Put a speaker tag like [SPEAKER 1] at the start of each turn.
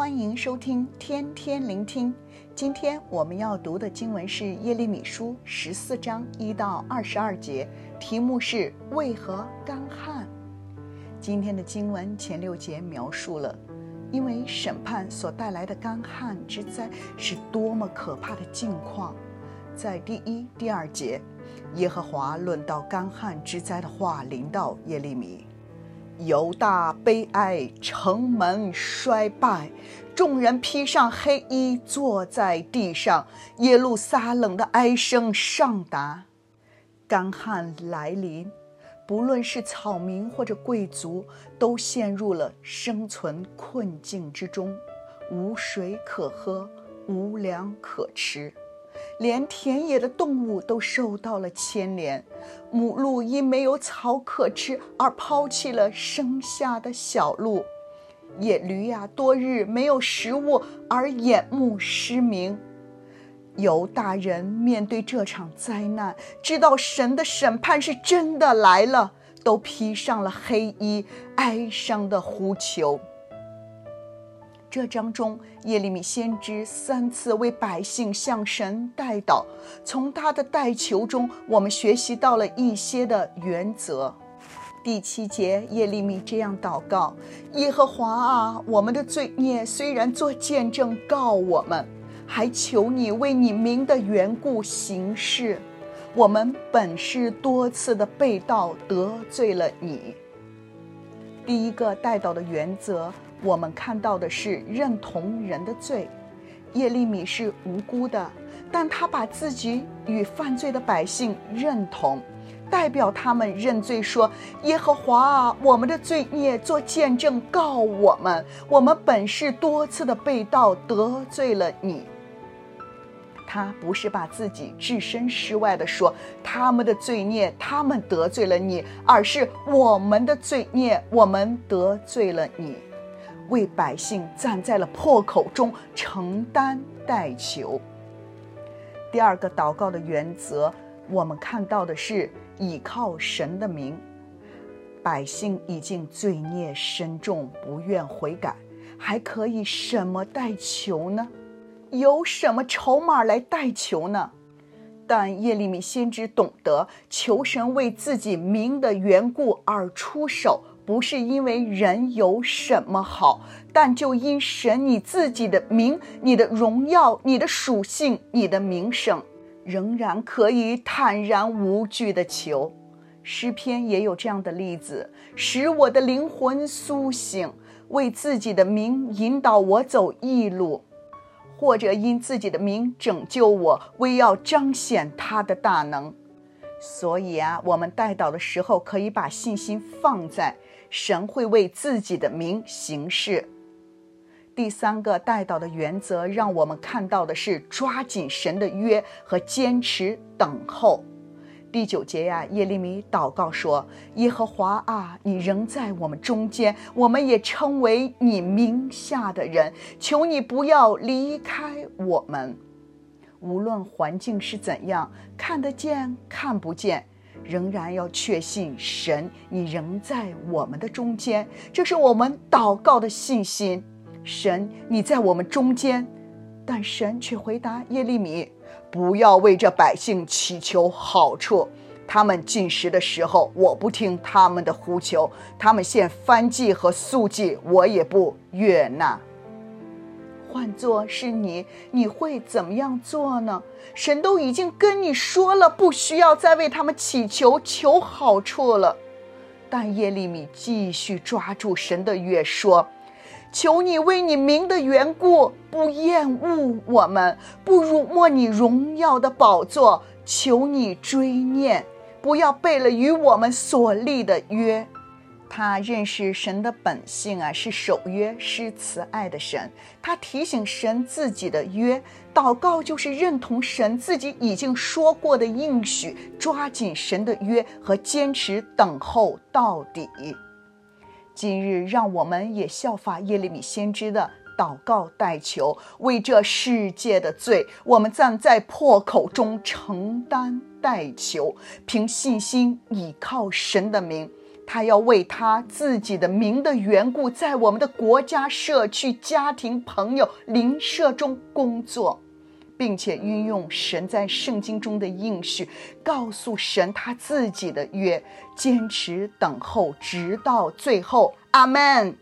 [SPEAKER 1] 欢迎收听天天聆听。今天我们要读的经文是耶利米书十四章一到二十二节，题目是为何干旱。今天的经文前六节描述了，因为审判所带来的干旱之灾是多么可怕的境况。在第一、第二节，耶和华论到干旱之灾的话临到耶利米。犹大悲哀，城门衰败，众人披上黑衣坐在地上。耶路撒冷的哀声上达，干旱来临，不论是草民或者贵族，都陷入了生存困境之中，无水可喝，无粮可吃。连田野的动物都受到了牵连，母鹿因没有草可吃而抛弃了生下的小鹿，野驴呀多日没有食物而眼目失明。犹大人面对这场灾难，知道神的审判是真的来了，都披上了黑衣，哀伤的呼求。这章中，耶利米先知三次为百姓向神代祷。从他的代求中，我们学习到了一些的原则。第七节，耶利米这样祷告：“耶和华啊，我们的罪孽虽然作见证告我们，还求你为你名的缘故行事。我们本是多次的被道得罪了你。”第一个代祷的原则。我们看到的是认同人的罪，耶利米是无辜的，但他把自己与犯罪的百姓认同，代表他们认罪，说：“耶和华啊，我们的罪孽做见证告我们，我们本是多次的被盗得罪了你。”他不是把自己置身事外的说他们的罪孽，他们得罪了你，而是我们的罪孽，我们得罪了你。为百姓站在了破口中承担代求。第二个祷告的原则，我们看到的是倚靠神的名。百姓已经罪孽深重，不愿悔改，还可以什么代求呢？有什么筹码来代求呢？但耶利米先知懂得求神为自己名的缘故而出手。不是因为人有什么好，但就因神你自己的名、你的荣耀、你的属性、你的名声，仍然可以坦然无惧地求。诗篇也有这样的例子，使我的灵魂苏醒，为自己的名引导我走义路，或者因自己的名拯救我，为要彰显他的大能。所以啊，我们代祷的时候，可以把信心放在。神会为自己的名行事。第三个代祷的原则，让我们看到的是抓紧神的约和坚持等候。第九节呀，耶利米祷告说：“耶和华啊，你仍在我们中间，我们也称为你名下的人，求你不要离开我们。无论环境是怎样，看得见看不见。”仍然要确信神，你仍在我们的中间，这是我们祷告的信心。神，你在我们中间，但神却回答耶利米：不要为这百姓祈求好处。他们进食的时候，我不听他们的呼求；他们献燔祭和素祭，我也不悦纳。换作是你，你会怎么样做呢？神都已经跟你说了，不需要再为他们祈求求好处了。但耶利米继续抓住神的约，说：“求你为你名的缘故，不厌恶我们，不辱没你荣耀的宝座。求你追念，不要背了与我们所立的约。”他认识神的本性啊，是守约、施慈爱的神。他提醒神自己的约，祷告就是认同神自己已经说过的应许，抓紧神的约和坚持等候到底。今日，让我们也效法耶利米先知的祷告代求，为这世界的罪，我们站在破口中承担代求，凭信心倚靠神的名。他要为他自己的名的缘故，在我们的国家、社区、家庭、朋友、邻舍中工作，并且运用神在圣经中的应许，告诉神他自己的约，坚持等候，直到最后。阿门。